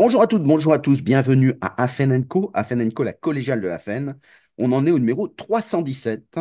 Bonjour à toutes, bonjour à tous, bienvenue à Afen Co, Afen la collégiale de l'Afen. On en est au numéro 317.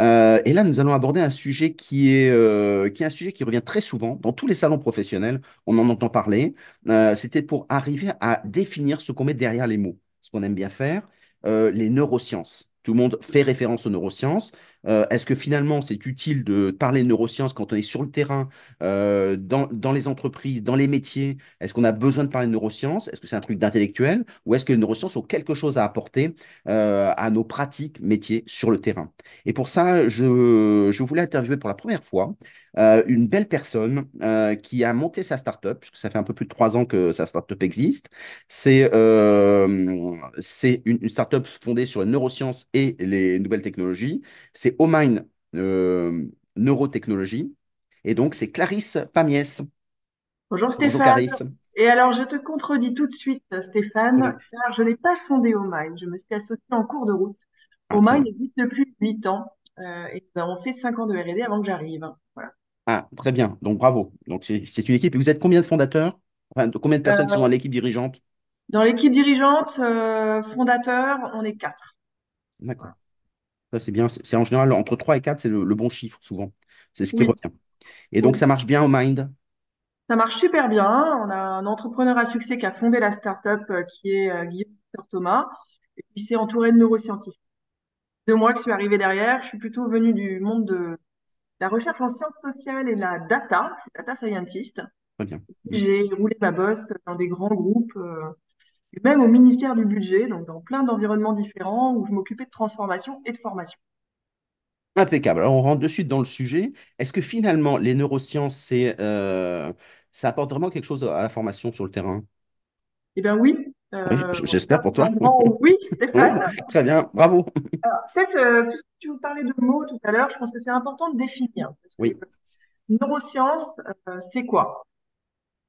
Euh, et là, nous allons aborder un sujet qui est, euh, qui est un sujet qui revient très souvent dans tous les salons professionnels. On en entend parler. Euh, C'était pour arriver à définir ce qu'on met derrière les mots, ce qu'on aime bien faire, euh, les neurosciences. Tout le monde fait référence aux neurosciences. Euh, Est-ce que finalement, c'est utile de parler de neurosciences quand on est sur le terrain, euh, dans, les entreprises, dans les métiers? Est-ce qu'on a besoin de parler de neurosciences? Est-ce que c'est un truc d'intellectuel? Ou est-ce que les neurosciences ont quelque chose à apporter euh, à nos pratiques métiers sur le terrain? Et pour ça, je, voulais interviewer pour la première fois une belle personne qui a monté sa startup, puisque ça fait un peu plus de trois ans que sa startup existe. C'est une startup fondée sur les neurosciences et les nouvelles technologies. C'est Omine euh, Neurotechnologie. Et donc, c'est Clarisse Pamiès. Bonjour Bonjour Stéphane. Clarisse. Et alors, je te contredis tout de suite, Stéphane, car je n'ai pas fondé Omine. Je me suis associée en cours de route. Ah, Omine existe depuis 8 ans euh, et nous avons fait 5 ans de R&D avant que j'arrive. Voilà. Ah, très bien. Donc, bravo. Donc, c'est c'est une équipe. Et vous êtes combien de fondateurs? Enfin, combien de personnes qui sont Euh, dans l'équipe dirigeante? dans l'équipe dirigeante, euh, fondateur, on est quatre. D'accord. Ça, c'est bien. C'est en général entre 3 et 4, c'est le, le bon chiffre, souvent. C'est ce qui Oui, revient. Et donc, oui. ça marche bien au Mind? Ça marche super bien. On a un entrepreneur à succès qui a fondé la startup euh, qui est euh, Guillaume Thomas. Et puis, c'est entouré de neuroscientifiques. De moi qui suis arrivée derrière, je suis plutôt venue du monde de la recherche en sciences sociales et la data, je suis data scientist. Très bien. J'ai roulé ma bosse dans des grands groupes, euh, et même au ministère du budget, donc dans plein d'environnements différents où je m'occupais de transformation et de formation. Impeccable. Alors, on rentre de suite dans le sujet. Est-ce que finalement, les neurosciences, c'est, euh, ça apporte vraiment quelque chose à la formation sur le terrain? Eh bien oui, Oui, euh, j- j'espère pour toi. un grand oui, Stéphane. très bien. Bravo. Peut-être, euh, puisque tu vous parlais de mots tout à l'heure, je pense que c'est important de définir. Parce que Oui. neurosciences, euh, c'est quoi?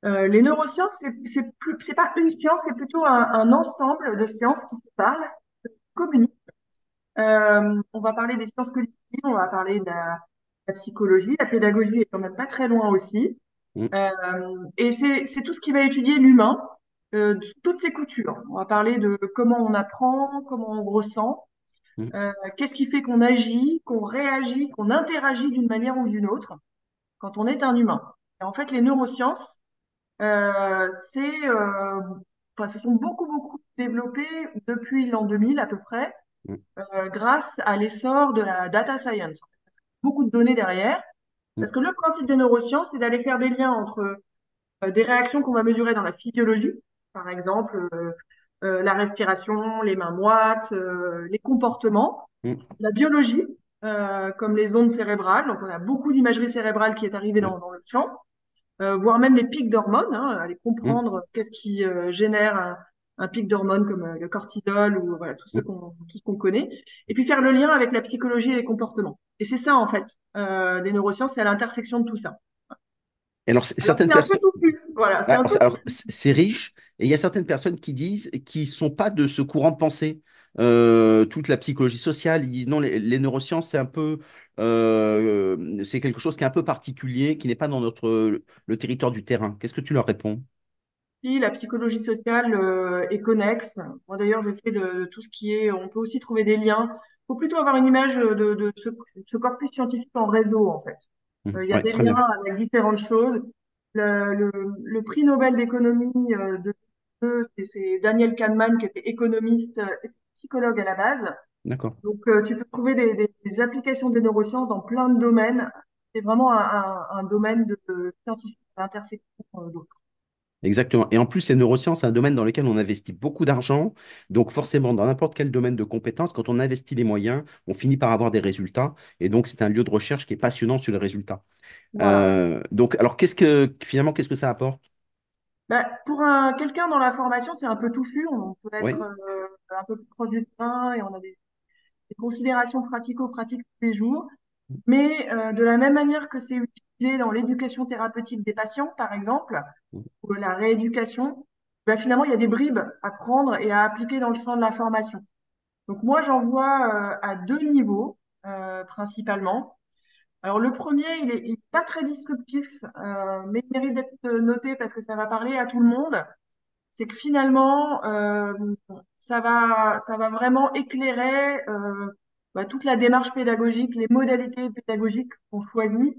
Euh, les neurosciences, c'est c'est pas une science, c'est plutôt un, un ensemble de sciences qui se parlent, communiquent Euh, on va parler des sciences cognitives, on va parler de la, la psychologie, la pédagogie est quand même pas très loin aussi. Mm, Euh, et c'est tout ce qui va étudier l'humain, euh, toutes ses coutures. On va parler de comment on apprend, comment on ressent, mm, euh, qu'est-ce qui fait qu'on agit, qu'on réagit, qu'on interagit d'une manière ou d'une autre quand on est un humain. Et en fait, les neurosciences, c'est, euh, enfin, se sont beaucoup, beaucoup développées depuis l'an 2000 à peu près mm, euh, grâce à l'essor de la data science. Beaucoup de données derrière, mm, parce que le principe des neurosciences, c'est d'aller faire des liens entre euh, des réactions qu'on va mesurer dans la physiologie, par exemple euh, euh, la respiration, les mains moites, euh, les comportements, mm, la biologie, euh, comme les ondes cérébrales. Donc on a beaucoup d'imagerie cérébrale qui est arrivée dans, dans le champ euh, voire même les pics d'hormones, hein, aller comprendre qu'est-ce qui euh, génère un, un pic d'hormones comme euh, le cortisol ou voilà, tout ce qu'on tout ce qu'on connaît, et puis faire le lien avec la psychologie et les comportements. Et c'est ça en fait, euh, les neurosciences, c'est à l'intersection de tout ça. Et alors, certaines c'est un peu personnes, voilà, c'est alors, riche, et il y a certaines personnes qui disent qu'ils ne sont pas de ce courant de pensée. Euh, toute la psychologie sociale, ils disent non, les, les neurosciences, c'est un peu, euh, c'est quelque chose qui est un peu particulier, qui n'est pas dans notre, le territoire du terrain. Qu'est-ce que tu leur réponds? Si la psychologie sociale euh, est connexe, moi d'ailleurs fait de, de tout ce qui est, on peut aussi trouver des liens. Il faut plutôt avoir une image de, de ce, ce corpus scientifique en réseau en fait. Mm. Euh, Il y a Ouais, des liens bien. avec différentes choses. Le, le, le prix Nobel d'économie euh, de c'est c'est Daniel Kahneman qui était économiste psychologue à la base. D'accord. Donc euh, tu peux trouver des, des, des applications des neurosciences dans plein de domaines. C'est vraiment un, un, un domaine de, de scientifique à l'intersection euh, d'autres. Exactement. Et en plus, les neurosciences, c'est un domaine dans lequel on investit beaucoup d'argent. Donc, forcément, dans n'importe quel domaine de compétences, quand on investit les moyens, on finit par avoir des résultats. Et donc, c'est un lieu de recherche qui est passionnant sur les résultats. Voilà. Euh, donc, alors, qu'est-ce que, finalement, qu'est-ce que ça apporte? Bah, pour un, quelqu'un dans la formation, c'est un peu touffu. On peut être Oui. euh, un peu plus proche du terrain et on a des, des considérations pratico-pratiques tous les jours. Mais euh, de la même manière que c'est utilisé dans l'éducation thérapeutique des patients, par exemple, ou la rééducation, bah, finalement, il y a des bribes à prendre et à appliquer dans le champ de la formation. Donc moi, j'en vois euh, à deux niveaux, euh, principalement. Alors le premier, il est, il est pas très disruptif, euh, mais il mérite d'être noté parce que ça va parler à tout le monde c'est que finalement, euh, ça va, ça va vraiment éclairer euh, bah, toute la démarche pédagogique, les modalités pédagogiques qu'on choisit.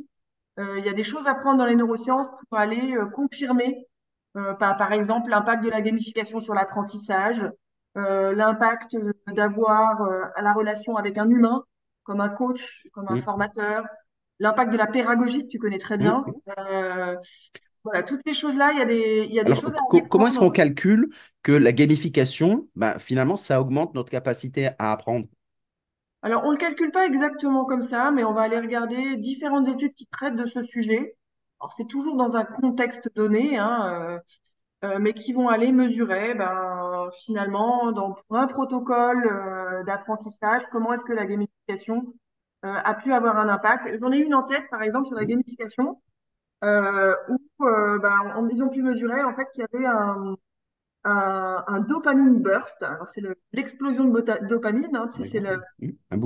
Euh, il y a des choses à prendre dans les neurosciences pour aller euh, confirmer, euh, par, par exemple, l'impact de la gamification sur l'apprentissage, euh, l'impact d'avoir euh, la relation avec un humain, comme un coach, comme un formateur, l'impact de la pédagogie, que tu connais très bien. mm. Euh, voilà, toutes ces choses-là, il y a des, il y a des Alors, choses co- comment est-ce qu'on calcule que la gamification, bah, finalement, ça augmente notre capacité à apprendre? Alors, on ne le calcule pas exactement comme ça, mais on va aller regarder différentes études qui traitent de ce sujet. Alors, c'est toujours dans un contexte donné, hein, euh, euh, mais qui vont aller mesurer, ben, finalement, dans, pour un protocole euh, d'apprentissage, comment est-ce que la gamification a pu avoir un impact. J'en ai une en tête, par exemple, sur la gamification, euh, où euh, ben, on- ils ont pu mesurer en fait qu'il y avait un, un, un dopamine burst. Alors, c'est le- l'explosion de dopamine, hein, c'est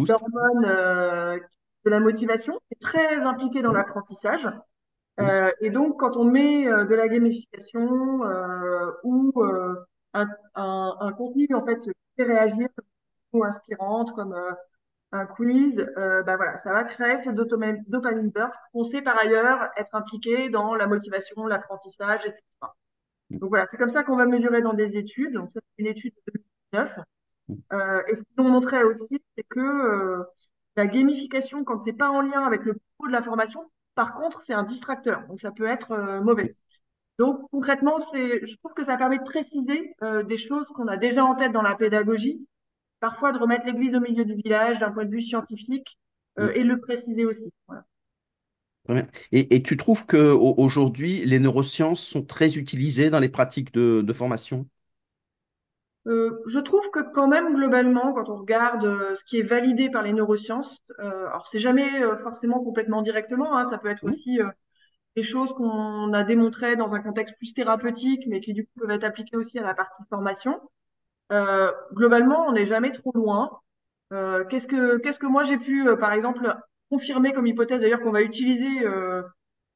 l'hormone euh, de la motivation, qui est très impliquée dans l'apprentissage. Euh, et donc, quand on met euh, de la gamification euh, ou euh, un, un, un contenu en fait qui fait réagir ou inspirante comme euh, un quiz, euh, bah voilà, ça va créer ce dopamine, burst qu'on sait par ailleurs être impliqué dans la motivation, l'apprentissage, etc. Donc voilà, c'est comme ça qu'on va mesurer dans des études. Donc c'est une étude de 2009. mm, Euh, et ce qu'on montrait aussi, c'est que euh, la gamification, quand c'est pas en lien avec le propos de la formation, par contre, c'est un distracteur. Donc, ça peut être euh, mauvais. Donc, concrètement, c'est, je trouve que ça permet de préciser euh, des choses qu'on a déjà en tête dans la pédagogie, parfois de remettre l'église au milieu du village d'un point de vue scientifique euh, et le préciser aussi. Voilà. Très bien. Et, et tu trouves qu'aujourd'hui, les neurosciences sont très utilisées dans les pratiques de, de formation? Euh, je trouve que quand même, globalement, quand on regarde euh, ce qui est validé par les neurosciences, euh, alors c'est jamais forcément complètement directement, hein, ça peut être aussi des choses qu'on a démontrées dans un contexte plus thérapeutique, mais qui du coup peuvent être appliquées aussi à la partie formation. Euh, globalement, on n'est jamais trop loin. Euh, qu'est-ce que qu'est-ce que moi j'ai pu, euh, par exemple, confirmer comme hypothèse d'ailleurs qu'on va utiliser euh,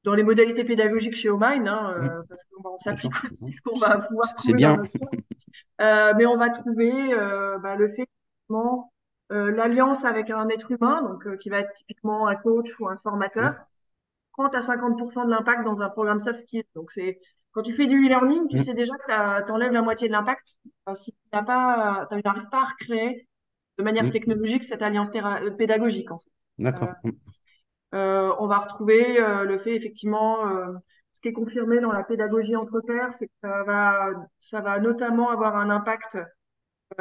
dans les modalités pédagogiques chez Omine, hein, euh, parce qu'on s'applique aussi ce qu'on va pouvoir trouver dans bien. champ. Euh, mais on va trouver euh, bah, le fait euh, l'alliance avec un être humain, donc euh, qui va être typiquement un coach ou un formateur, 30 à 50% de l'impact dans un programme soft skills. Donc, c'est quand tu fais du e-learning, tu mm, sais déjà que tu enlèves la moitié de l'impact. Enfin, si tu pas, n'arrives pas à recréer de manière mm. technologique cette alliance euh, pédagogique, en fait. Euh, D'accord. Mm, euh, on va retrouver euh, le fait, effectivement, euh, ce qui est confirmé dans la pédagogie entre pairs, c'est que ça va, ça va notamment avoir un impact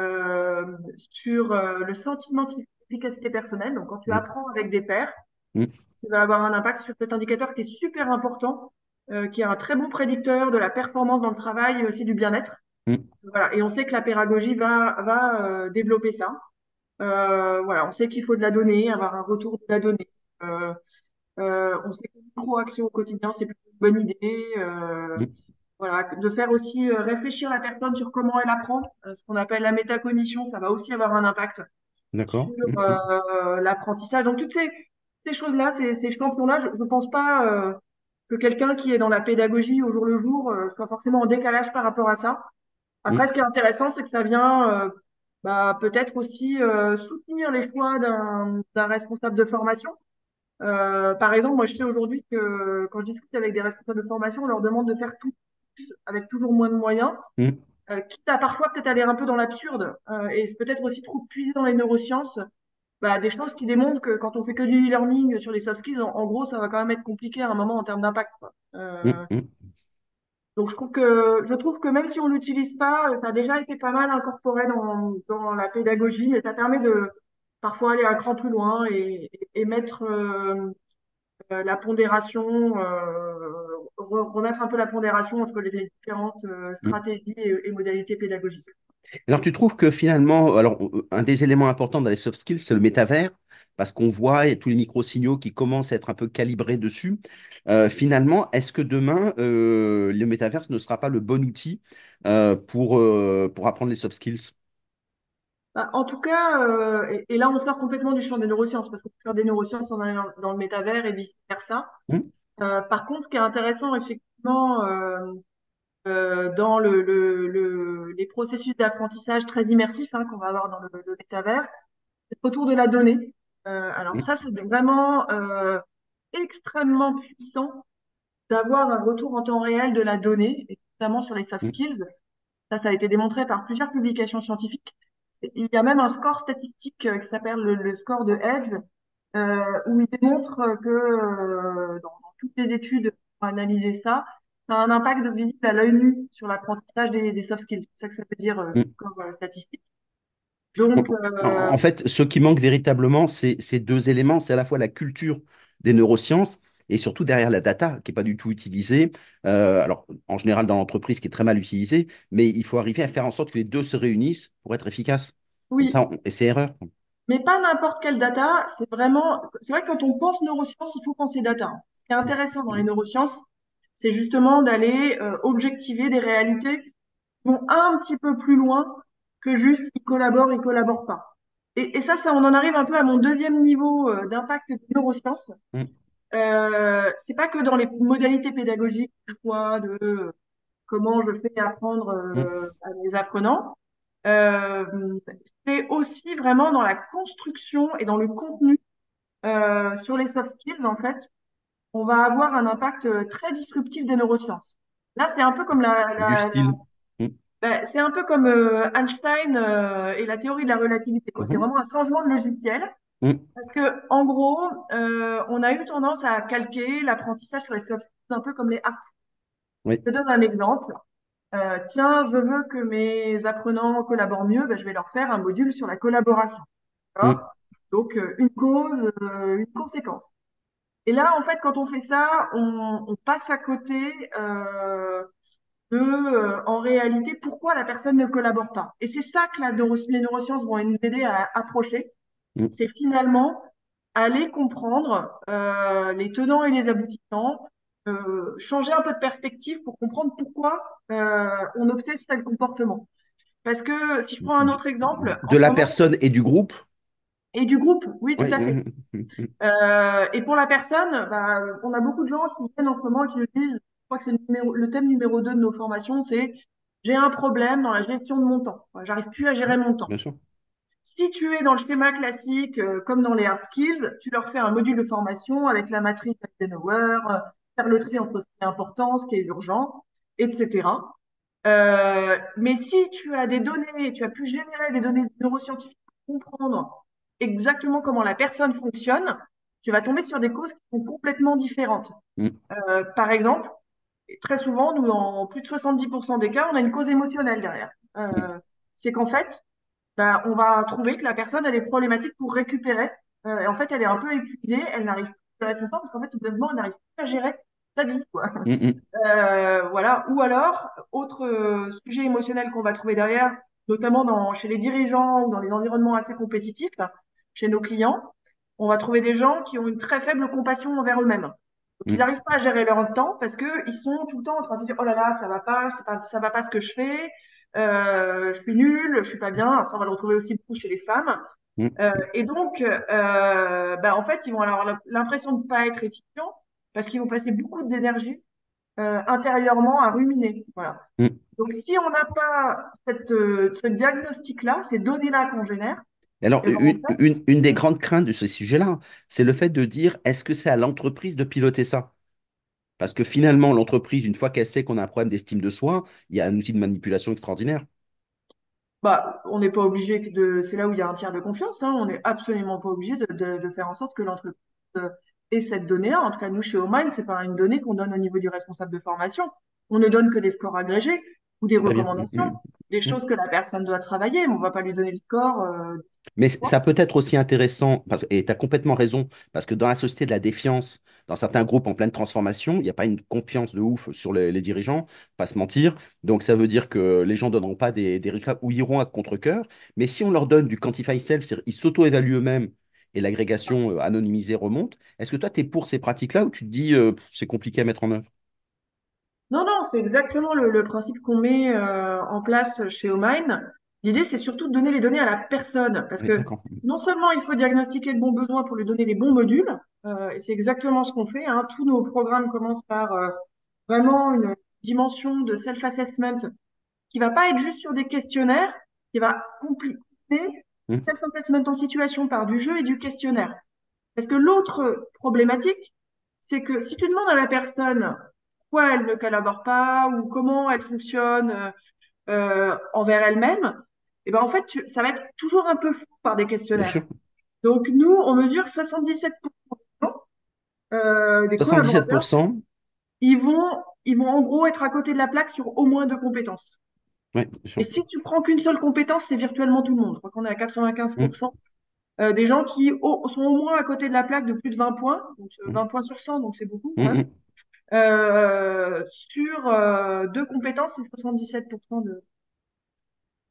euh, sur euh, le sentiment d'efficacité personnelle. Donc, quand tu mm, apprends avec des pairs, mm, ça va avoir un impact sur cet indicateur qui est super important, euh, qui est un très bon prédicteur de la performance dans le travail et aussi du bien-être. mm, Voilà. Et on sait que la pédagogie va, va euh, développer ça. Euh, voilà. On sait qu'il faut de la donnée, avoir un retour de la donnée. On sait que micro-action au quotidien, c'est plutôt une bonne idée. Mm. voilà. De faire aussi réfléchir la personne sur comment elle apprend. Ce qu'on appelle la métacognition, ça va aussi avoir un impact sur D'accord. Mm, l'apprentissage. Donc toutes ces, ces choses-là, ces, ces champions-là, je ne pense pas que quelqu'un qui est dans la pédagogie au jour le jour euh, soit forcément en décalage par rapport à ça. Après, ce qui est intéressant, c'est que ça vient euh, bah, peut-être aussi euh, soutenir les choix d'un d'un responsable de formation. Euh, par exemple, moi, je sais aujourd'hui que quand je discute avec des responsables de formation, on leur demande de faire tout avec toujours moins de moyens mm, euh, quitte à parfois peut-être aller un peu dans l'absurde euh, et peut-être aussi trop puiser dans les neurosciences, bah, des choses qui démontrent que quand on fait que du e-learning sur les soft skills, en, en gros, ça va quand même être compliqué à un moment en termes d'impact. Euh, mm, donc je trouve que je trouve que même si on l'utilise pas, euh, ça a déjà été pas mal incorporé dans, dans la pédagogie et ça permet de parfois aller un cran plus loin et, et, et mettre euh, la pondération, euh, re- remettre un peu la pondération entre les différentes euh, mm. stratégies et, et modalités pédagogiques. Alors, tu trouves que finalement, alors, un des éléments importants dans les soft skills, c'est le métavers, parce qu'on voit et tous les micro-signaux qui commencent à être un peu calibrés dessus. Euh, finalement, est-ce que demain, euh, le métavers ne sera pas le bon outil euh, pour, pour apprendre les soft skills? Bah, en tout cas, euh, et, et là on sort complètement du champ des neurosciences, parce qu'on peut faire des neurosciences en allant dans le métavers et vice-versa. Euh, par contre, ce qui est intéressant, effectivement, euh, dans le, le, le- les processus d'apprentissage très immersifs hein, qu'on va avoir dans le, le métavers, c'est autour de la donnée. Euh, alors Mm, ça, c'est vraiment euh, extrêmement puissant d'avoir un retour en temps réel de la donnée, et notamment sur les soft mm, skills. Ça, ça a été démontré par plusieurs publications scientifiques. Il y a même un score statistique euh, qui s'appelle le, le score de Edge, euh, où il démontre que euh, dans, dans toutes les études pour analyser ça, ça a un impact visible à l'œil nu sur l'apprentissage des, des soft skills. C'est ça que ça veut dire euh, mm. score euh, statistique. En Donc, en- euh, en fait, ce qui manque véritablement, c'est ces deux éléments. C'est à la fois la culture des neurosciences et surtout derrière la data, qui n'est pas du tout utilisée. Euh, alors, en général, dans l'entreprise, qui est très mal utilisée, mais il faut arriver à faire en sorte que les deux se réunissent pour être efficaces. Comme oui, ça, on- et c'est erreur. mais pas n'importe quelle data. C'est vraiment, c'est vrai que quand on pense neurosciences, il faut penser data. Ce qui est intéressant dans les mm, neurosciences, c'est justement d'aller euh, objectiver des réalités qui vont un petit peu plus loin que juste ils collaborent, ils collaborent pas. Et, et ça, ça, on en arrive un peu à mon deuxième niveau euh, d'impact des neurosciences. mm, Euh, c'est pas que dans les modalités pédagogiques, le choix de euh, comment je fais apprendre mm, euh, à mes apprenants. Euh, c'est aussi vraiment dans la construction et dans le contenu euh, sur les soft skills, en fait, on va avoir un impact euh, très disruptif des neurosciences. Là, c'est un peu comme la. Mm, ben, c'est un peu comme euh, Einstein euh, et la théorie de la relativité. C'est mhm, vraiment un changement de logiciel mm, parce que, en gros, euh, on a eu tendance à calquer l'apprentissage sur les soft skills un peu comme les oui. Je te donne un exemple. Tiens, je veux que mes apprenants collaborent mieux, ben, je vais leur faire un module sur la collaboration. Mm, Donc, une cause, une conséquence. Et là, en fait, quand on fait ça, on, on passe à côté euh, de, euh, en réalité, pourquoi la personne ne collabore pas. Et c'est ça que la neuro- les neurosciences vont nous aider à approcher. mm. C'est finalement aller comprendre euh, les tenants et les aboutissants, euh, changer un peu de perspective pour comprendre pourquoi euh, on observe tel comportement. Parce que si je prends un autre exemple, De la moment, personne et du groupe. Et du groupe, oui, tout Oui. à fait. Euh, et pour la personne, bah, on a beaucoup de gens qui viennent en ce moment et qui nous disent, je crois que c'est le, thème numéro 2 de nos formations, c'est j'ai un problème dans la gestion de mon temps. J'arrive plus à gérer mon temps. Bien sûr. Si tu es dans le schéma classique, euh, comme dans les hard skills, tu leur fais un module de formation avec la matrice Eisenhower, euh, faire le tri entre ce qui est important, ce qui est urgent, etc. Euh, mais si tu as des données, tu as pu générer des données neuroscientifiques pour comprendre exactement comment la personne fonctionne, tu vas tomber sur des causes qui sont complètement différentes. Mm, Euh, par exemple, très souvent, nous, dans plus de 70% des cas, on a une cause émotionnelle derrière. Euh, c'est qu'en fait, bah, on va trouver que la personne a des problématiques pour récupérer. Euh, et en fait, elle est un peu épuisée, elle n'arrive plus à gérer son temps parce qu'en fait, tout simplement, elle n'arrive plus à gérer sa vie, quoi. mm, mm. Voilà. Ou alors, autre sujet émotionnel qu'on va trouver derrière, notamment dans, chez les dirigeants ou dans les environnements assez compétitifs, chez nos clients, on va trouver des gens qui ont une très faible compassion envers eux-mêmes. Donc, ils mm. n'arrivent pas à gérer leur temps parce que ils sont tout le temps en train de dire, oh là là, ça va pas, c'est pas, ça va pas ce que je fais, euh, je suis nulle, je suis pas bien. Alors, ça, on va le retrouver aussi beaucoup chez les femmes. Mm. Euh, et donc, euh, bah, en fait, ils vont avoir l'impression de ne pas être efficients parce qu'ils vont passer beaucoup d'énergie intérieurement à ruminer. Voilà. Mm. Donc, si on n'a pas cette, ce diagnostic-là, ces données-là qu'on génère, Alors, une, fait, une, une des grandes craintes de ce sujet-là, c'est le fait de dire, est-ce que c'est à l'entreprise de piloter ça? Parce que finalement, l'entreprise, une fois qu'elle sait qu'on a un problème d'estime de soi, il y a un outil de manipulation extraordinaire. bah, on n'est pas obligé de. C'est là où il y a un tiers de confiance. Hein, on n'est absolument pas obligé de, de, de faire en sorte que l'entreprise euh, ait cette donnée-là. En tout cas, nous, chez Omind, c'est pas une donnée qu'on donne au niveau du responsable de formation. On ne donne que des scores agrégés ou des recommandations, Mm, des choses que la personne doit travailler, mais on va pas lui donner le score. euh, Mais ça peut être aussi intéressant, parce, et tu as complètement raison, parce que dans la société de la défiance, dans certains groupes en pleine transformation, il n'y a pas une confiance de ouf sur les, les dirigeants, pas se mentir. Donc ça veut dire que les gens ne donneront pas des, des résultats ou iront à contre-cœur. Mais si on leur donne du quantify self, c'est-à-dire ils s'auto-évaluent eux-mêmes et l'agrégation euh, anonymisée remonte, est-ce que toi, tu es pour ces pratiques-là ou tu te dis euh, c'est compliqué à mettre en œuvre? Non, non, c'est exactement le, le principe qu'on met euh, en place chez Omine. L'idée, c'est surtout de donner les données à la personne, parce Oui, que non seulement il faut diagnostiquer le bon besoin pour lui donner les bons modules, euh, et c'est exactement ce qu'on fait, hein. Tous nos programmes commencent par euh, vraiment une dimension de self-assessment qui va pas être juste sur des questionnaires, qui va compliquer Mm. self-assessment en situation par du jeu et du questionnaire. Parce que l'autre problématique, c'est que si tu demandes à la personne pourquoi elle ne collabore pas ou comment elle fonctionne euh, euh, envers elle-même, et ben en fait, tu- ça va être toujours un peu fou par des questionnaires. Donc nous, on mesure 77% euh, des collaborateurs, 77%. ils vont, ils vont en gros être à côté de la plaque sur au moins deux compétences. Ouais. Et si tu prends qu'une seule compétence, c'est virtuellement tout le monde. Je crois qu'on est à Mm. 95% euh, des gens qui au- sont au moins à côté de la plaque de plus de 20 points, donc euh, Mm. 20 points sur 100, donc c'est beaucoup Mm, quand même. mm. Euh, sur euh, deux compétences, c'est 77% de,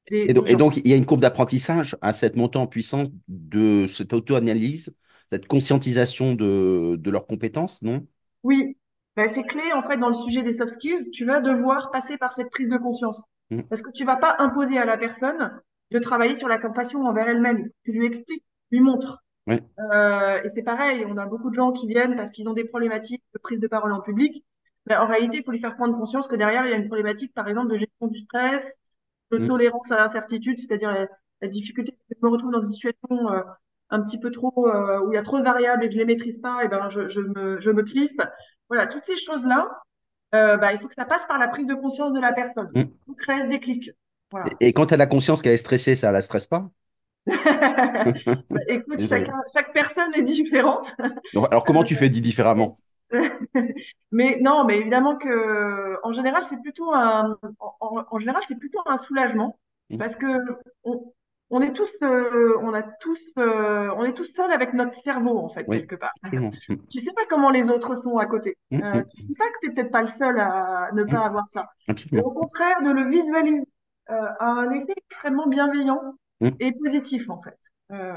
des, Et donc, et donc, il y a une courbe d'apprentissage à cette montée en puissance de cette auto-analyse, cette conscientisation de, de leurs compétences, non? Oui, ben, c'est clé en fait dans le sujet des soft skills. Tu vas devoir passer par cette prise de conscience. Mm. Parce que tu vas pas imposer à la personne de travailler sur la compassion envers elle-même. Tu lui expliques, lui montres. Euh, et c'est pareil, on a beaucoup de gens qui viennent parce qu'ils ont des problématiques de prise de parole en public. Mais en réalité, il faut lui faire prendre conscience que derrière, il y a une problématique, par exemple, de gestion du stress, de Mm. tolérance à l'incertitude, c'est-à-dire la, la difficulté je me retrouve dans une situation euh, un petit peu trop, euh, où il y a trop de variables et que je les maîtrise pas, et ben je, je me, je me crispe. Voilà, toutes ces choses-là, euh, bah, il faut que ça passe par la prise de conscience de la personne. Mm. Il faut créer ce déclic. Voilà. Et, et quand elle a conscience qu'elle est stressée, ça la stresse pas? Écoute, chacun, chaque personne est différente. Donc, Alors, comment tu fais dit différemment? Mais non, mais évidemment que en général, c'est plutôt un en, général, c'est plutôt un soulagement Mm. parce que on, on est tous euh, on a tous euh, on est tous seuls avec notre cerveau en fait Oui, quelque part. absolument. Mm. Tu sais pas comment les autres sont à côté. Mm, Euh, mm, tu sais pas que t'es peut-être pas le seul à ne pas avoir ça. Et au contraire, de le visualiser euh, a un effet extrêmement bienveillant Mm. et positif en fait. Euh,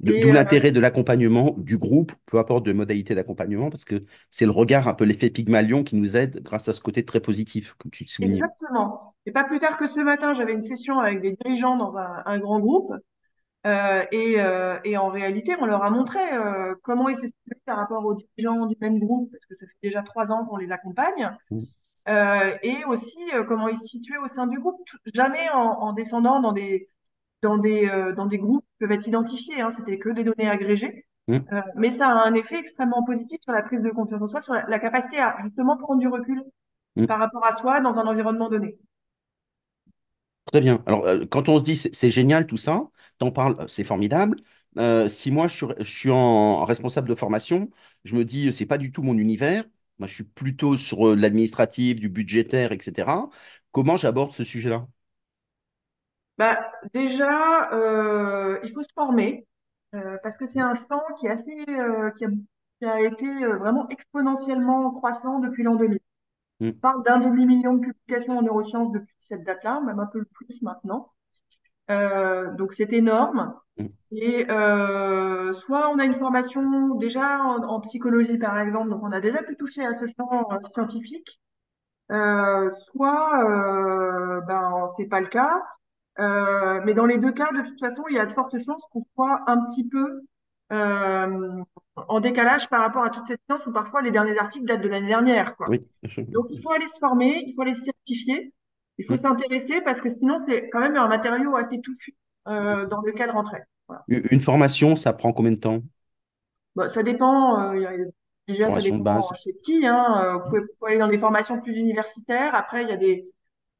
D'où euh, l'intérêt de l'accompagnement du groupe, peu importe de modalité d'accompagnement, parce que c'est le regard, un peu l'effet Pygmalion qui nous aide grâce à ce côté très positif, comme tu. Exactement. Et pas plus tard que ce matin, j'avais une session avec des dirigeants dans un, un grand groupe. euh, et, euh, et en réalité, on leur a montré euh, comment ils se situaient par rapport aux dirigeants du même groupe, parce que ça fait déjà trois ans qu'on les accompagne. Mm. Euh, et aussi comment ils se situaient au sein du groupe, tout- jamais en, en descendant dans des, dans des, euh, dans des groupes qui peuvent être identifiés. Hein, c'était que des données agrégées. Mm. Euh, mais ça a un effet extrêmement positif sur la prise de confiance en soi, sur la, la capacité à justement prendre du recul Mm. par rapport à soi dans un environnement donné. Très bien. Alors, euh, quand on se dit c'est génial tout ça, t'en parles, c'est formidable. Si moi je suis, je suis en responsable de formation, je me dis c'est pas du tout mon univers. Moi, je suis plutôt sur l'administratif, du budgétaire, etc. Comment j'aborde ce sujet-là? Bah, déjà, euh, il faut se former euh, parce que c'est un champ qui est assez, euh, qui a, qui a été euh, vraiment exponentiellement croissant depuis l'an 2000. Mm, On parle d'un demi-million de publications en neurosciences depuis cette date-là, même un peu plus maintenant. Euh, donc c'est énorme. mm, Et euh, soit on a une formation déjà en, en psychologie par exemple, donc on a déjà pu toucher à ce champ scientifique. Euh, soit euh, ben c'est pas le cas. Euh, mais dans les deux cas, de toute façon, il y a de fortes chances qu'on soit un petit peu euh, en décalage par rapport à toute cette science où parfois les derniers articles datent de l'année dernière, quoi. Oui, absolument. Donc, il faut aller se former, il faut aller se certifier, il faut s'intéresser parce que sinon, c'est quand même un matériau assez touffu euh, dans lequel rentrer. Voilà. Une formation, ça prend combien de temps? Bon, ça dépend, euh, il y a- déjà, ça Formation de dépend base. chez qui, hein. Vous pouvez, vous pouvez aller dans des formations plus universitaires. Après, il y a des,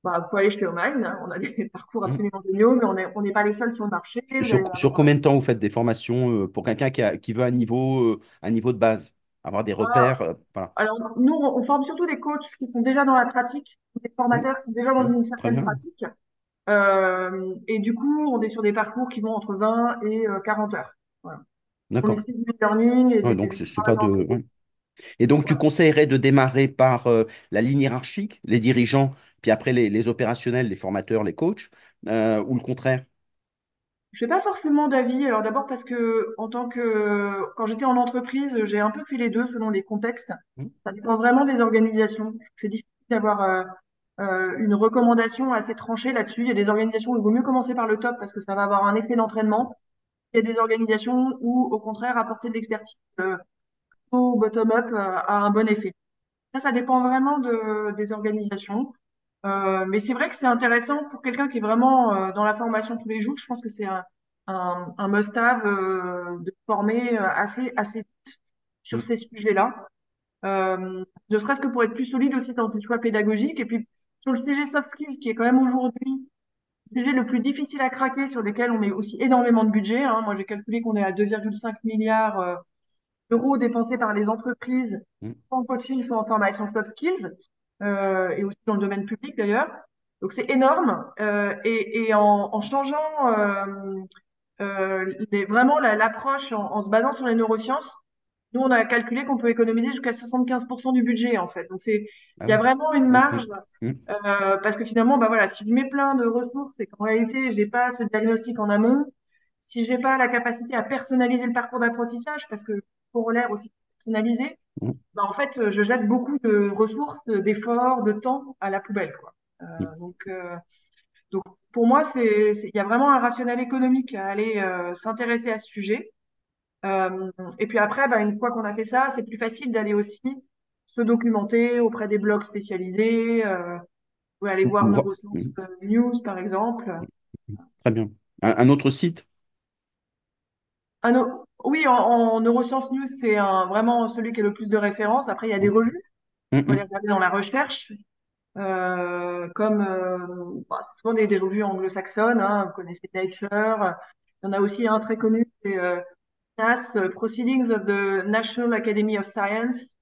bah, vous pouvez aller chez Oman, hein. On a des parcours mm. absolument géniaux, mais on n'est pas les seuls sur le marché. Sur, avoir combien de temps vous faites des formations euh, pour quelqu'un qui, a- qui veut un niveau, euh, un niveau de base, avoir des Ah, repères, euh, voilà. Alors, nous, on forme surtout des coachs qui sont déjà dans la pratique, des formateurs qui sont déjà dans mm, une certaine pratique. Euh, et du coup, on est sur des parcours qui vont entre 20 et euh, 40 heures. Voilà. D'accord. essaie du learning et Ouais, du, donc, c'est pas de. ouais. Et donc, tu conseillerais de démarrer par euh, la ligne hiérarchique, les dirigeants, puis après les, les opérationnels, les formateurs, les coachs, euh, ou le contraire? Je n'ai pas forcément d'avis. Alors d'abord parce que en tant que quand j'étais en entreprise, j'ai un peu fait les deux selon les contextes. Mm, Ça dépend vraiment des organisations. C'est difficile d'avoir euh, euh, une recommandation assez tranchée là-dessus. Il y a des organisations où il vaut mieux commencer par le top parce que ça va avoir un effet d'entraînement. Il y a des organisations où, au contraire, apporter de l'expertise euh, au bottom-up a un bon effet. Ça, ça dépend vraiment de, des organisations. Euh, mais c'est vrai que c'est intéressant pour quelqu'un qui est vraiment euh, dans la formation tous les jours. Je pense que c'est un, un, un must-have euh, de former euh, assez, assez vite sur ces sujets-là. Euh, ne serait-ce que pour être plus solide aussi dans ses choix pédagogiques. Et puis, sur le sujet soft skills, qui est quand même aujourd'hui le sujet le plus difficile à craquer, sur lequel on met aussi énormément de budget. Hein. Moi, j'ai calculé qu'on est à 2,5 milliards euh, d'euros dépensés par les entreprises mm. en coaching, soit en formation soft skills, et aussi dans le domaine public d'ailleurs. Donc, c'est énorme. Euh, et, et en, en changeant euh, euh, les- vraiment la- l'approche en, en se basant sur les neurosciences, nous, on a calculé qu'on peut économiser jusqu'à 75% du budget, en fait. Donc, c'est, Ah il y a vraiment une Mm, marge, mm, mm, euh, parce que finalement, bah voilà, si je mets plein de ressources et qu'en réalité, j'ai pas ce diagnostic en amont, si j'ai pas la capacité à personnaliser le parcours d'apprentissage, parce que corollaire aussi personnalisé, mm, bah, en fait, je jette beaucoup de ressources, d'efforts, de temps à la poubelle, quoi. Euh, mm. donc, euh, donc, pour moi, il y a vraiment un rationnel économique à aller euh, s'intéresser à ce sujet. Euh, et puis après, bah, une fois qu'on a fait ça, c'est plus facile d'aller aussi se documenter auprès des blogs spécialisés, euh, ou aller Ou- voir ou- Neurosciences mm, euh, News, par exemple. mm. Très bien. Un, un autre site? Un au- oui, en, en Neurosciences News, c'est un- vraiment celui qui est le plus de références. Après, il y a des revues. On peut les regarder dans la recherche, euh, comme euh, bah, c'est souvent des, des revues anglo-saxonnes. hein. vous connaissez Nature. Il y en a aussi un très connu, c'est euh, NAS, euh, Proceedings of the National Academy of Science.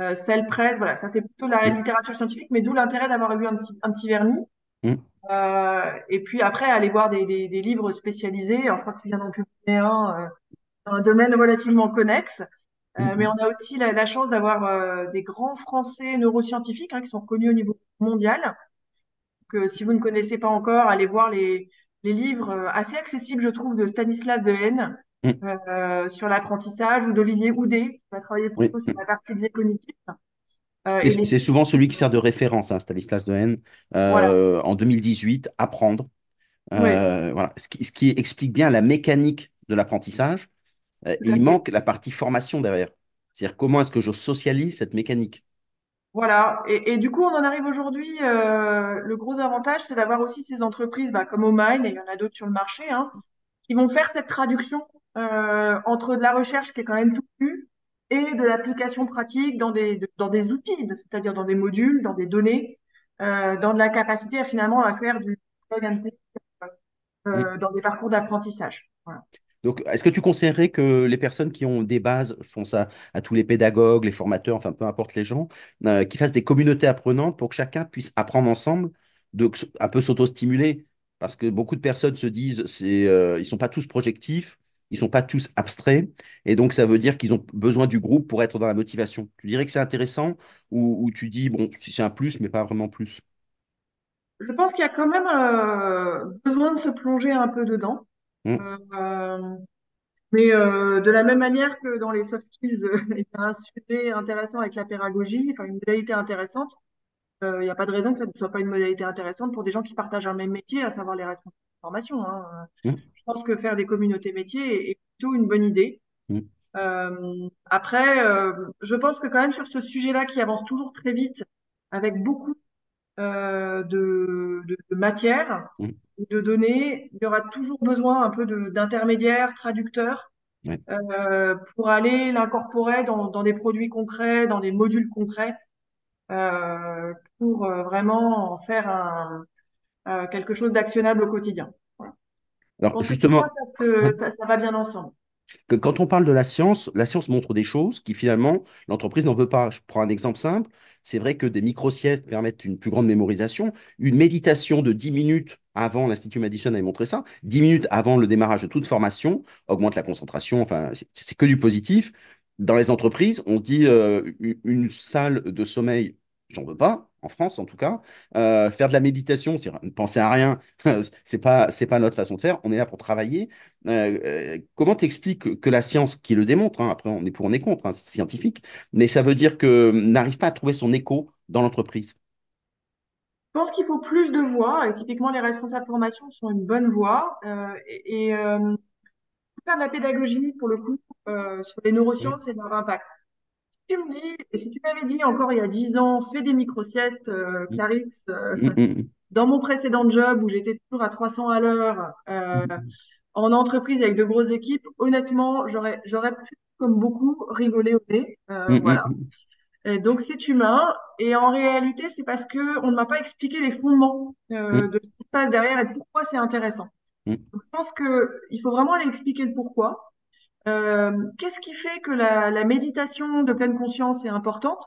euh, Cell Press, voilà, ça c'est plutôt la mm, littérature scientifique, mais d'où l'intérêt d'avoir eu un petit, un petit vernis. Mm, Euh, et puis après, aller voir des, des, des livres spécialisés. Crois que tu viens d'en publier un euh, dans un domaine relativement connexe. Euh, mais mm. on a aussi la, la chance d'avoir euh, des grands Français neuroscientifiques hein, qui sont connus au niveau mondial. Que si vous ne connaissez pas encore, allez voir les, les livres assez accessibles, je trouve, de Stanislas Dehaene mm. euh, sur l'apprentissage ou d'Olivier Houdet, qui va travailler Oui. plutôt sur mm. la partie biais cognitif. Euh, C'est souvent celui qui sert de référence, hein, Stanislas Dehaene, voilà, euh, en 2018, Apprendre. ouais, Euh, voilà. Ce qui, ce qui explique bien la mécanique de l'apprentissage. Et il manque la partie formation derrière. C'est-à-dire comment est-ce que je socialise cette mécanique. Voilà. Et, et du coup, on en arrive aujourd'hui. euh, le gros avantage, c'est d'avoir aussi ces entreprises bah, comme Omine, et il y en a d'autres sur le marché, hein, qui vont faire cette traduction euh, entre de la recherche qui est quand même tout nu et de l'application pratique dans des, de- dans des outils, c'est-à-dire dans des modules, dans des données, euh, dans de la capacité à finalement à faire du plug and play, euh, dans des parcours d'apprentissage. Voilà. Donc, est-ce que tu conseillerais que les personnes qui ont des bases, je pense à, à tous les pédagogues, les formateurs, enfin peu importe les gens, euh, qui fassent des communautés apprenantes pour que chacun puisse apprendre ensemble, de un peu s'auto-stimuler? Parce que beaucoup de personnes se disent, c'est, ils sont pas tous projectifs, ils sont pas tous abstraits, et donc ça veut dire qu'ils ont besoin du groupe pour être dans la motivation. Tu dirais que c'est intéressant ou, ou tu dis, bon, c'est un plus, mais pas vraiment plus? Je pense qu'il y a quand même euh, besoin de se plonger un peu dedans. Mm, Euh, Mais euh, de la même manière que dans les soft skills, il y a un sujet intéressant avec la pédagogie, enfin une modalité intéressante, il n'y a pas de raison que ça ne soit pas une modalité intéressante pour des gens qui partagent un même métier, à savoir les responsables de formation. hein. Euh, mm, Je pense que faire des communautés métiers est, est plutôt une bonne idée. mm, Euh, après, euh, je pense que quand même sur ce sujet-là qui avance toujours très vite, avec beaucoup euh, de, de, de matière, mm. de données, il y aura toujours besoin un peu d'intermédiaires, traducteurs euh, pour aller l'incorporer dans, dans des produits concrets, dans des modules concrets, euh, pour euh, vraiment en faire un, euh, quelque chose d'actionnable au quotidien. Voilà. Alors ça, justement, ça, se, ça, ça va bien ensemble. que quand on parle de la science, la science montre des choses qui finalement l'entreprise n'en veut pas. Je prends un exemple simple. C'est vrai que des micro-siestes permettent une plus grande mémorisation. Une méditation de 10 minutes avant, l'Institut Madison avait montré ça, 10 minutes avant le démarrage de toute formation augmente la concentration. Enfin, c'est que du positif. Dans les entreprises, on dit euh, une, salle de sommeil, j'en veux pas, en France en tout cas. Euh, faire de la méditation, c'est ne penser à rien, c'est pas, c'est pas notre façon de faire. On est là pour travailler. Euh, euh, comment t'expliques que, la science, qui le démontre, hein, après on est pour, on est contre, hein, c'est scientifique, mais ça veut dire que n'arrive pas à trouver son écho dans l'entreprise? Je pense qu'il faut plus de voix, et typiquement les responsables de formation sont une bonne voix. Et faire de la pédagogie, pour le coup, euh, sur les Oui, neurosciences et leur impact. tu me dis, et si tu m'avais dit encore il y a 10 ans, fais des micro-siestes, euh, Mm, Clarisse, euh, mm, mm, dans mon précédent job où j'étais toujours à 300 à l'heure, mm, en entreprise avec de grosses équipes, honnêtement, j'aurais, j'aurais pu, comme beaucoup, rigoler au nez. mm, mm, voilà. mm, Et donc c'est humain. Et en réalité, c'est parce que on ne m'a pas expliqué les fondements euh, mm, de ce qui se passe derrière et pourquoi c'est intéressant. Mm, Donc je pense que il faut vraiment aller expliquer le pourquoi. Euh, qu'est-ce qui fait que la, la méditation de pleine conscience est importante?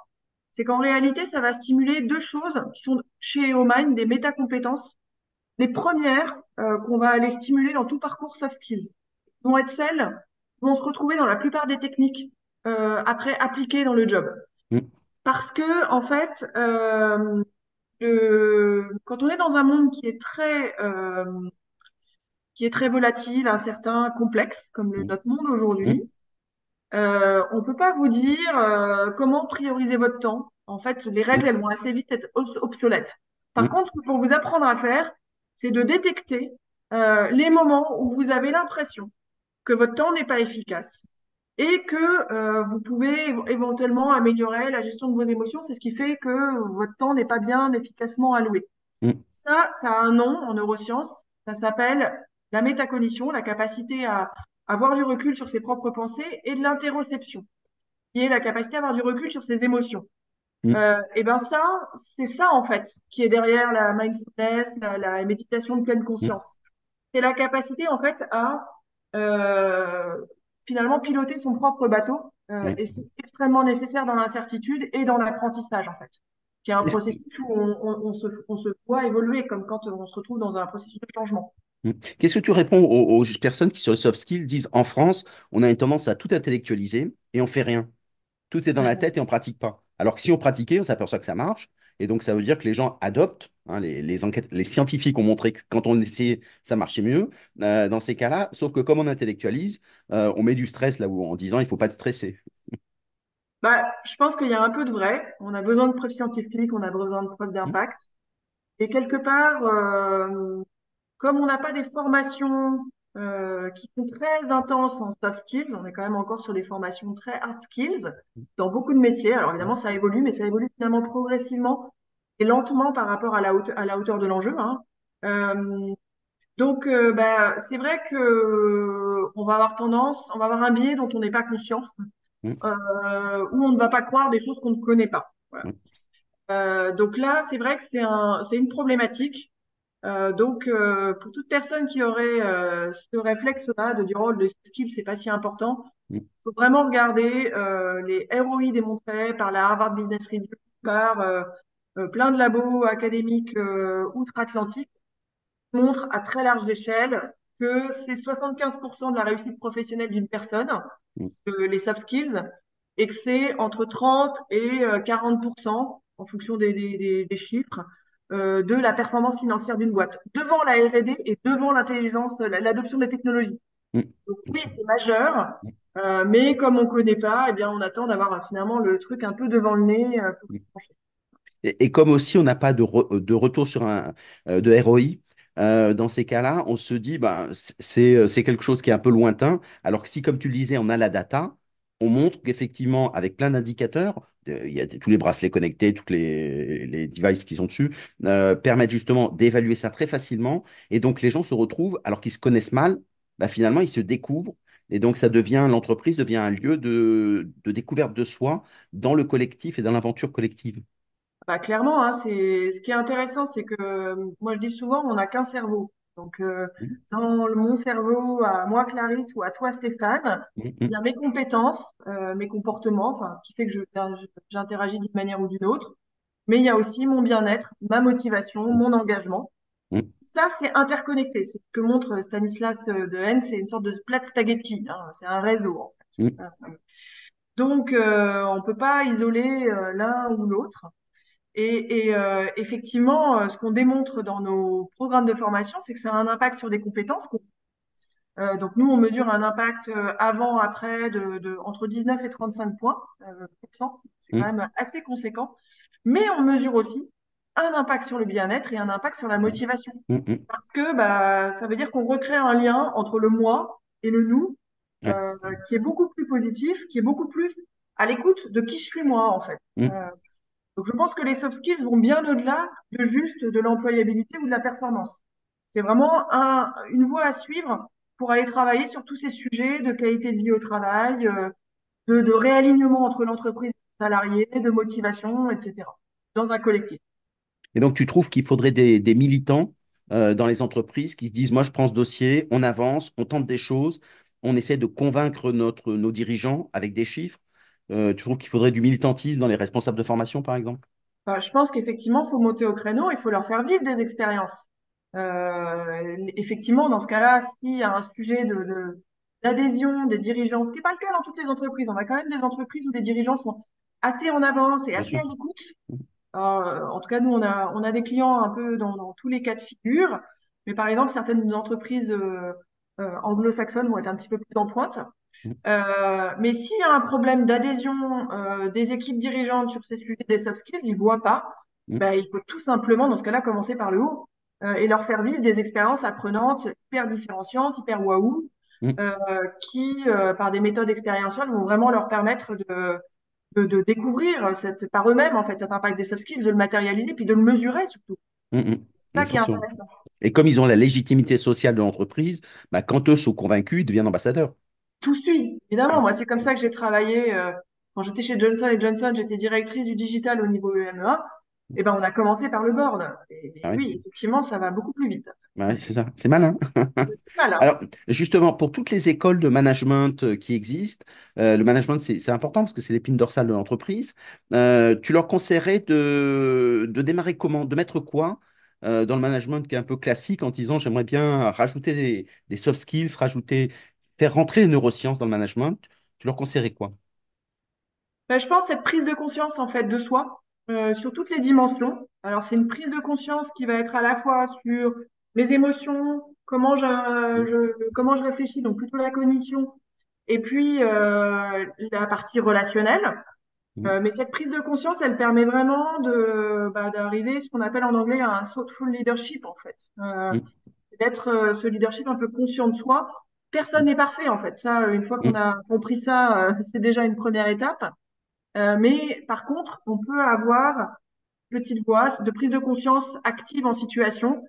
C'est qu'en réalité, ça va stimuler deux choses qui sont chez Omind des métacompétences. Les premières euh, qu'on va aller stimuler dans tout parcours soft skills vont être celles vont se retrouver dans la plupart des techniques euh, après appliquées dans le job. mm, Parce que, en fait, euh, le- quand on est dans un monde qui est très, euh, qui est très volatile, incertain, complexe, comme le, mm, notre monde aujourd'hui, euh, on peut pas vous dire euh, comment prioriser votre temps. En fait, les règles, mm, elles vont assez vite être obs- obsolètes. Par contre, ce faut vous apprendre à faire, c'est de détecter euh, les moments où vous avez l'impression que votre temps n'est pas efficace et que euh, vous pouvez éve- éventuellement améliorer la gestion de vos émotions. C'est ce qui fait que votre temps n'est pas bien efficacement alloué. mm, Ça, ça a un nom en neurosciences. Ça s'appelle la métacognition, la capacité à avoir du recul sur ses propres pensées et de l'interoception, qui est la capacité à avoir du recul sur ses émotions. mm. Euh, et ben ça, c'est ça en fait qui est derrière la mindfulness, la, la méditation de pleine conscience. C'est la capacité en fait à euh, finalement piloter son propre bateau euh, Ouais. et c'est extrêmement nécessaire dans l'incertitude et dans l'apprentissage en fait, qui est un processus où on, on- on se, on se voit évoluer comme quand on se retrouve dans un processus de changement. Mm. Qu'est-ce que tu réponds aux, aux personnes qui, sur les soft skills, disent en France, on a une tendance à tout intellectualiser et on fait rien. Tout est dans la tête et on pratique pas. Alors que si on pratiquait, on s'aperçoit que ça marche. Et donc, ça veut dire que les gens adoptent. hein, les, les enquêtes, les scientifiques ont montré que quand on essayait, ça marchait mieux euh, dans ces cas-là. Sauf que comme on intellectualise, euh, on met du stress là où en disant il faut pas te stresser. Bah, je pense qu'il y a un peu de vrai. On a besoin de preuves scientifiques, on a besoin de preuves Mm, d'impact. Et quelque part, euh, comme on n'a pas des formations euh, qui sont très intenses en soft skills, on est quand même encore sur des formations très hard skills dans beaucoup de métiers. Alors mm, évidemment, ça évolue, mais ça évolue finalement progressivement et lentement par rapport à la hauteur, à la hauteur de l'enjeu. Hein. Euh, donc, euh, bah, c'est vrai que on va avoir tendance, on va avoir un biais dont on n'est pas conscient, mm, où on ne va pas croire des choses qu'on ne connaît pas. Voilà. mm, donc là, c'est vrai que c'est un, c'est une problématique. Euh, donc, euh, pour toute personne qui aurait euh, ce réflexe-là de dire oh le skill c'est pas si important, il faut vraiment regarder les ROI démontrés par la Harvard Business Review, par plein de labos académiques outre-Atlantique, montrent à très large échelle que c'est 75% de la réussite professionnelle d'une personne, les soft skills, et que c'est entre 30 et euh, 40% en fonction des, des, des, des chiffres euh, de la performance financière d'une boîte, devant la R&D et devant l'intelligence, la- l'adoption des technologies. mm. Donc oui, c'est majeur, euh, mais comme on ne connaît pas, eh bien, on attend d'avoir euh, finalement le truc un peu devant le nez euh, pour se pencher. Et, et comme aussi on n'a pas de, re- de retour sur un euh, de ROI, euh, dans ces cas-là, on se dit bah, c'est euh, c'est quelque chose qui est un peu lointain. Alors que si, comme tu le disais, on a la data, on montre qu'effectivement, avec plein d'indicateurs, il y a tous les bracelets connectés, tous les, les devices qui sont dessus, euh, permettent justement d'évaluer ça très facilement. Et donc les gens se retrouvent, alors qu'ils se connaissent mal, bah, finalement ils se découvrent. Et donc ça devient, l'entreprise devient un lieu de, découverte de soi dans le collectif et dans l'aventure collective. Bah, clairement, hein, ce qui est intéressant, c'est que moi je dis souvent, on n'a qu'un cerveau. Donc euh, Mm, dans mon cerveau, à moi Clarisse ou à toi Stéphane, mm, il y mm. a mes compétences, euh, mes comportements, enfin ce qui fait que je, je- j'interagis d'une manière ou d'une autre. Mais il y a aussi mon bien-être, ma motivation, mon engagement. Mm, Ça, c'est interconnecté. C'est ce que montre Stanislas euh, de Haine, c'est une sorte de plat spaghetti. hein. C'est un réseau en mm, fait. Donc euh, on peut pas isoler l'un ou l'autre. Et, et, euh, effectivement, euh, ce qu'on démontre dans nos programmes de formation, c'est que ça a un impact sur des compétences. euh, donc nous, on mesure un impact avant, après de, de entre 19 et 35 points. euh, c'est quand mm, même assez conséquent. Mais on mesure aussi un impact sur le bien-être et un impact sur la motivation. mm, mm. Parce que bah, ça veut dire qu'on recrée un lien entre le moi et le nous euh, qui est beaucoup plus positif, qui est beaucoup plus à l'écoute de qui je suis moi, en fait. Euh, donc, je pense que les soft skills vont bien au-delà de juste de l'employabilité ou de la performance. C'est vraiment un, une voie à suivre pour aller travailler sur tous ces sujets de qualité de vie au travail, euh, de, réalignement entre l'entreprise et le salarié, de motivation, etc., dans un collectif. Et donc, tu trouves qu'il faudrait des, militants euh, dans les entreprises qui se disent, moi, je prends ce dossier, on avance, on tente des choses, on essaie de convaincre nos dirigeants avec des chiffres. Euh, tu trouves qu'il faudrait du militantisme dans les responsables de formation, par exemple? Enfin, je pense qu'effectivement, il faut monter au créneau, il faut leur faire vivre des expériences. Euh, effectivement, dans ce cas-là, s'il y a un sujet de, de- d'adhésion des dirigeants, ce qui n'est pas le cas dans toutes les entreprises, on a quand même des entreprises où les dirigeants sont assez en avance et assez à l'écoute. Euh, en tout cas, nous, on a, on a des clients un peu dans, dans tous les cas de figure, mais par exemple, certaines entreprises euh, euh, anglo-saxonnes vont être un petit peu plus en pointe. Mm, Euh, mais s'il y a un problème d'adhésion euh, des équipes dirigeantes sur ces sujets des soft skills, ils ne voient pas. Ben, il faut tout simplement, dans ce cas-là, commencer par le haut euh, et leur faire vivre des expériences apprenantes hyper différenciantes, hyper waouh, mm, euh, qui, par des méthodes expérientielles, vont vraiment leur permettre de, de, de découvrir cette, par eux-mêmes, en fait, cet impact des soft skills, de le matérialiser, puis de le mesurer surtout. mm, mm. C'est ça qui est intéressant. Et comme ils ont la légitimité sociale de l'entreprise, bah, quand eux sont convaincus, ils deviennent ambassadeurs. Tout suit, évidemment. Moi, c'est comme ça que j'ai travaillé. euh, quand j'étais chez Johnson Johnson, j'étais directrice du digital au niveau EMEA. Et ben, on a commencé par le board. Et, ah et oui, oui, effectivement, ça va beaucoup plus vite. Ouais, c'est ça, c'est malin. Alors, justement, pour toutes les écoles de management euh, qui existent, euh, le management, c'est c'est important parce que c'est l'épine dorsale de l'entreprise. Euh, tu leur conseillerais de, de démarrer comment? De mettre quoi euh, dans le management qui est un peu classique en disant, j'aimerais bien rajouter des, des soft skills, rajouter, faire rentrer les neurosciences dans le management. Tu leur conseillerais quoi? Ben, je pense cette prise de conscience en fait de soi euh, sur toutes les dimensions. Alors c'est une prise de conscience qui va être à la fois sur mes émotions, comment je, Mm, je- comment je réfléchis, donc plutôt la cognition, et puis euh, la partie relationnelle. mm, Euh, mais cette prise de conscience, elle permet vraiment de bah, d'arriver ce qu'on appelle en anglais un thoughtful leadership en fait, Euh, mm, d'être ce leadership un peu conscient de soi. Personne n'est parfait en fait. Ça, une fois qu'on mm, a compris ça, euh, c'est déjà une première étape. Euh, mais par contre, on peut avoir une petite voix de prise de conscience active en situation.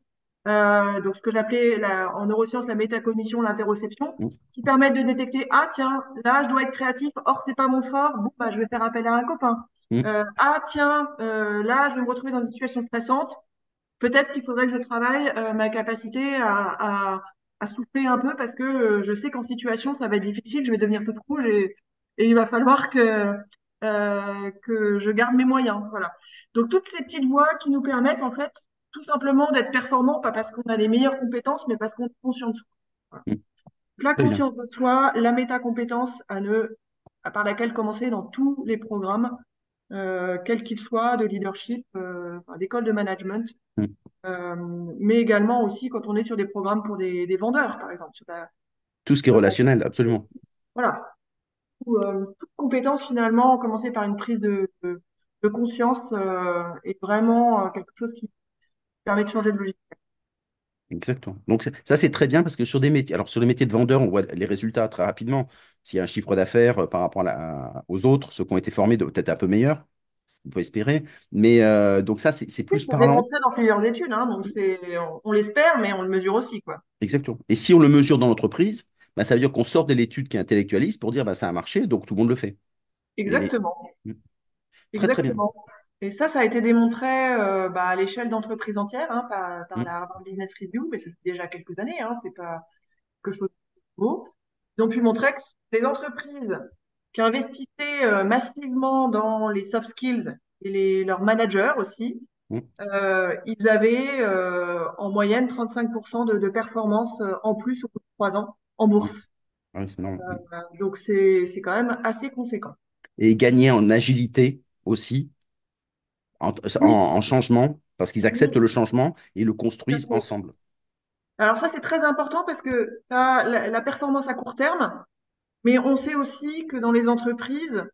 Euh, donc, ce que j'appelais la- en neurosciences la métacognition, l'interoception, mm, qui permettent de détecter, ah tiens, là, je dois être créatif, or, c'est pas mon fort, bon, bah, je vais faire appel à un copain. mm, Euh, ah tiens, euh, là, je vais me retrouver dans une situation stressante, peut-être qu'il faudrait que je travaille euh, ma capacité à, à, à souffler un peu parce que euh, je sais qu'en situation, ça va être difficile, je vais devenir toute rouge et, et il va falloir que, euh, que je garde mes moyens. Voilà. Donc, toutes ces petites voies qui nous permettent, en fait, tout simplement d'être performants, pas parce qu'on a les meilleures compétences, mais parce qu'on est conscient de soi. Voilà. mm. La conscience de soi, la métacompétence à ne, à par laquelle commencer dans tous les programmes, euh, quels qu'ils soient, de leadership, euh, d'école de management, Mm. euh, mais également aussi quand on est sur des programmes pour des, des vendeurs, par exemple, sur la, Tout ce qui est relationnel, absolument. voilà, euh, toute compétence finalement, commencer par une prise de, de, de conscience euh, est vraiment euh, quelque chose qui permet de changer de logique. Exactement. Donc ça, c'est très bien parce que sur des métiers, alors sur les métiers de vendeur, on voit les résultats très rapidement. S'il y a un chiffre d'affaires euh, par rapport à la- aux autres, ceux qui ont été formés doivent être un peu meilleurs, on peut espérer. Mais euh, donc ça, c'est c'est Oui, plus c'est parlant. démontré dans plusieurs études, hein, donc c'est, on, on l'espère, mais on le mesure aussi, quoi. Exactement. Et si on le mesure dans l'entreprise, bah, ça veut dire qu'on sort de l'étude qui est intellectualiste pour dire bah, ça a marché, donc tout le monde le fait. Et Exactement. mm, très très bien. Exactement. Et ça, ça a été démontré euh, bah, à l'échelle d'entreprises entières hein, par, par Mm, la Harvard Business Review, mais c'est déjà quelques années, hein, c'est pas quelque chose de nouveau. Ils ont pu montrer que les entreprises qui investissaient euh, massivement dans les soft skills et les, leurs managers aussi, mm. euh, ils avaient en moyenne 35% de, de performance en plus au bout de trois ans en Ouais, bourse. Mm. Donc c'est quand même assez conséquent. Et gagner en agilité aussi, en, en- Oui, en changement, parce qu'ils acceptent le changement et le construisent ensemble. Alors ça, c'est très important parce que ça, la, la performance à court terme, mais on sait aussi que dans les entreprises,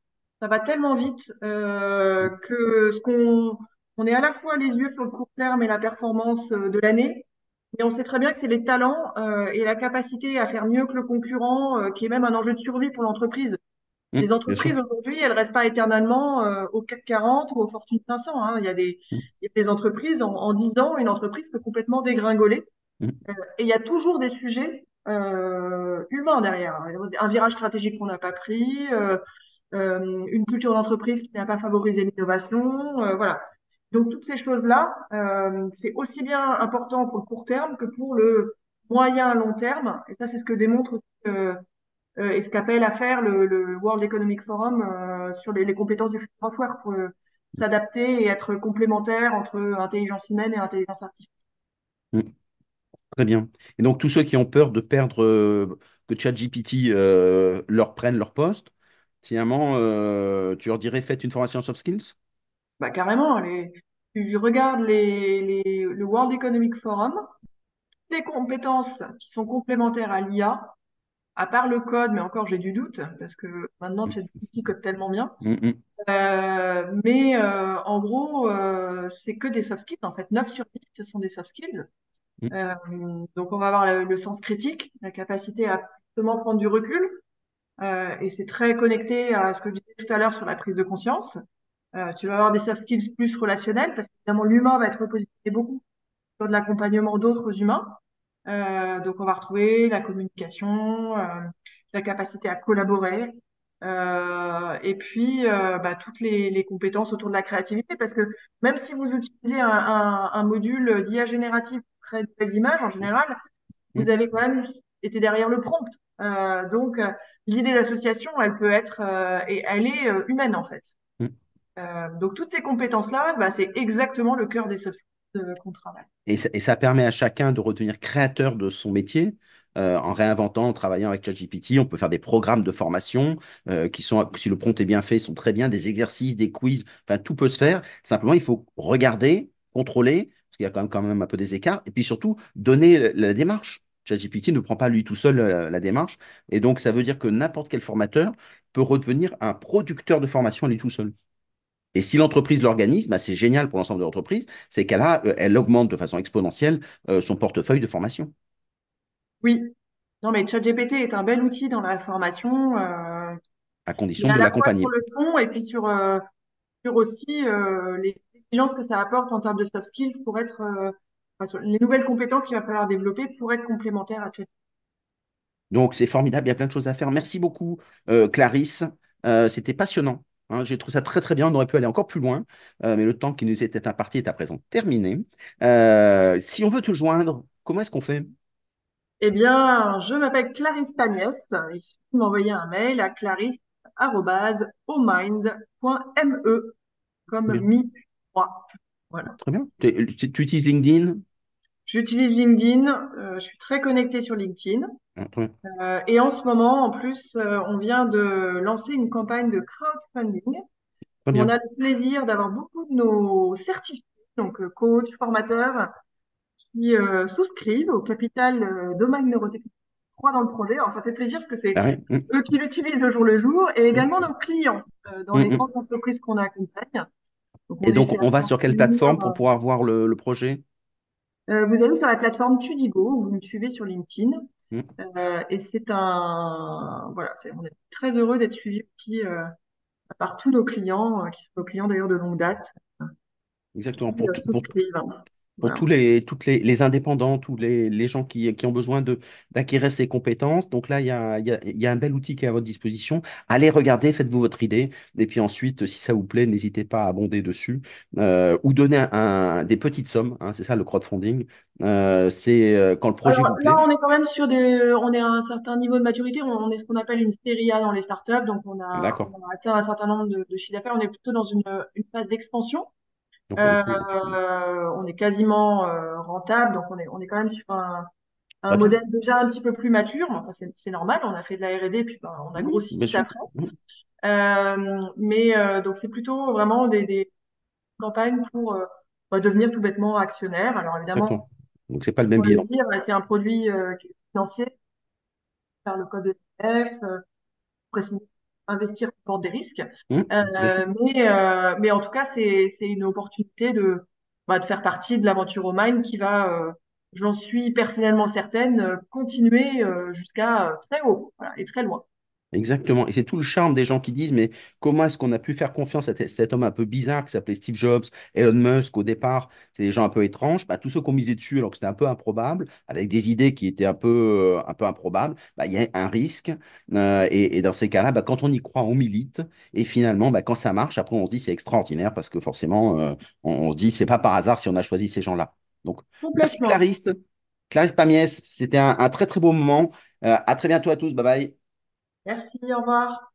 ça va tellement vite euh, que ce qu'on on est à la fois les yeux sur le court terme et la performance euh, de l'année, mais on sait très bien que c'est les talents euh, et la capacité à faire mieux que le concurrent euh, qui est même un enjeu de survie pour l'entreprise. Mm, Les entreprises aujourd'hui, elles restent pas éternellement euh, au CAC 40 ou au Fortune 500. hein. Il y a des, Mm, il y a des entreprises, en, en 10 ans, une entreprise peut complètement dégringoler. mm, Euh, et il y a toujours des sujets euh, humains derrière. Un virage stratégique qu'on n'a pas pris, euh, euh, une culture d'entreprise qui n'a pas favorisé l'innovation. euh, voilà. Donc toutes ces choses-là, euh, c'est aussi bien important pour le court terme que pour le moyen long terme. Et ça, c'est ce que démontre aussi et ce qu'appelle à faire le, le World Economic Forum euh, sur les, les compétences du work pour euh, s'adapter et être complémentaire entre intelligence humaine et intelligence artificielle. mm. Très bien. Et donc, tous ceux qui ont peur de perdre, euh, que ChatGPT euh, leur prenne leur poste, finalement, euh, tu leur dirais, faites une formation soft skills? Bah, carrément, les, tu regardes les, les, le World Economic Forum, les compétences qui sont complémentaires à l'IA, à part le code, mais encore j'ai du doute, parce que maintenant ChatGPT code tellement bien. Mm, mm, Euh, mais euh, en gros, euh, c'est que des soft skills. En fait, 9 sur 10, ce sont des soft skills. mm, Euh, donc, on va avoir le, le sens critique, la capacité à justement prendre du recul. Euh, et c'est très connecté à ce que je disais tout à l'heure sur la prise de conscience. Euh, tu vas avoir des soft skills plus relationnels, parce qu'évidemment, l'humain va être repositionné beaucoup sur de l'accompagnement d'autres humains. Euh, donc, on va retrouver la communication, euh, la capacité à collaborer, euh, et puis euh, bah, toutes les, les compétences autour de la créativité, parce que même si vous utilisez un, un, un module d'IA générative pour créer de belles images, en général, mm, vous avez quand même été derrière le prompt. Euh, donc, l'idée d'association, elle peut être, euh, et elle est humaine en fait. mm. Donc, toutes ces compétences-là, bah, c'est exactement le cœur des soft skills qu'on travaille. Et ça, et ça permet à chacun de redevenir créateur de son métier. euh, en réinventant, en travaillant avec ChatGPT, on peut faire des programmes de formation euh, qui sont, si le prompt est bien fait, sont très bien, des exercices, des quiz, enfin tout peut se faire. Simplement, il faut regarder, contrôler, parce qu'il y a quand même, un peu des écarts, et puis surtout donner la, démarche. ChatGPT ne prend pas lui tout seul la, la démarche, et donc ça veut dire que n'importe quel formateur peut redevenir un producteur de formation lui tout seul. Et si l'entreprise l'organise, bah, c'est génial pour l'ensemble de l'entreprise, c'est qu'elle a, euh, elle augmente de façon exponentielle euh, son portefeuille de formation, Oui. Non, mais ChatGPT est un bel outil dans la formation, euh, à condition de la fois sur l'accompagner. le fond et puis sur, euh, sur aussi euh, les exigences que ça apporte en termes de soft skills pour être, enfin, sur les nouvelles compétences qu'il va falloir développer pour être complémentaires à ChatGPT. Donc c'est formidable, il y a plein de choses à faire. Merci beaucoup, Clarisse. C'était passionnant. Hein. j'ai trouvé ça très très bien. On aurait pu aller encore plus loin, euh, mais le temps qui nous était imparti est à présent terminé. Euh, si on veut te joindre, comment est-ce qu'on fait? Eh bien, je m'appelle Clarisse Pagnès. Il suffit de m'envoyer un mail à clarisse.omind.me comme mi, moi. Voilà. très bien. Tu utilises LinkedIn? J'utilise LinkedIn. euh, je suis très connectée sur LinkedIn. Bien. Euh, et en ce moment, en plus, euh, on vient de lancer une campagne de crowdfunding on a le plaisir d'avoir beaucoup de nos certifiés, donc coachs, formateurs, qui souscrivent au capital Domaine Neurotechnique croient dans le projet. Alors, ça fait plaisir parce que c'est Ah hum, eux qui l'utilisent au jour le jour et également nos clients dans les grandes entreprises qu'on accompagne. Donc, Et donc on va sur quelle plateforme pour pouvoir voir le, le projet? Euh, vous allez sur la plateforme Tudigo, vous me suivez sur LinkedIn. Hum, Euh, et c'est un, voilà, c'est, on est très heureux d'être suivis aussi euh, par tous nos clients, euh, qui sont nos clients d'ailleurs de longue date, Exactement. qui Pour, pour Voilà. tous les, toutes les, les indépendants, tous les, les gens qui, qui ont besoin de, d'acquérir ces compétences. Donc là, il y a, il y a, il y a un bel outil qui est à votre disposition. Allez regarder, faites-vous votre idée. Et puis ensuite, si ça vous plaît, n'hésitez pas à abonder dessus euh, ou donner un, un- des petites sommes. hein, c'est ça le crowdfunding. Euh, c'est euh, quand le projet Alors vous là, on est quand même sur des, on est à un certain niveau de maturité. On, est ce qu'on appelle une série A dans les startups. Donc, on a, D'accord. on a atteint un certain nombre de, de chiffres d'affaires. On est plutôt dans une, une phase d'expansion. Donc on est Euh, on est quasiment euh, rentable. Donc, on est, on est quand même sur un, modèle déjà un petit peu plus mature. Enfin, c'est, normal. On a fait de la R&D, puis ben, on a grossi après. Mmh, Euh, mais euh, donc, c'est plutôt vraiment des, des campagnes pour euh, bah, devenir tout bêtement actionnaire. Alors, évidemment. Donc c'est pas le même. C'est un produit euh, financier par le code ETF, euh, préciser, investir comporte des risques. Mmh. Euh, mais, euh, mais en tout cas, c'est, c'est une opportunité de, bah, de faire partie de l'aventure au Mine qui va, euh, j'en suis personnellement certaine, euh, continuer euh, jusqu'à très haut voilà, et très loin. Exactement. Et c'est tout le charme des gens qui disent, mais comment est-ce qu'on a pu faire confiance à cet homme un peu bizarre qui s'appelait Steve Jobs, Elon Musk au départ, c'est des gens un peu étranges. Bah, tous ceux qui ont misé dessus alors que c'était un peu improbable, avec des idées qui étaient un peu, euh, un peu improbables, bah, il y a un risque. Euh, et, et dans ces cas-là, bah, quand on y croit, on milite. Et finalement, quand ça marche, après on se dit c'est extraordinaire parce que forcément, euh, on, on se dit c'est pas par hasard si on a choisi ces gens-là. Donc, merci. Clarisse. Clarisse Pamiès, c'était un, un très très beau moment. À très bientôt à tous. Bye bye. Merci, au revoir.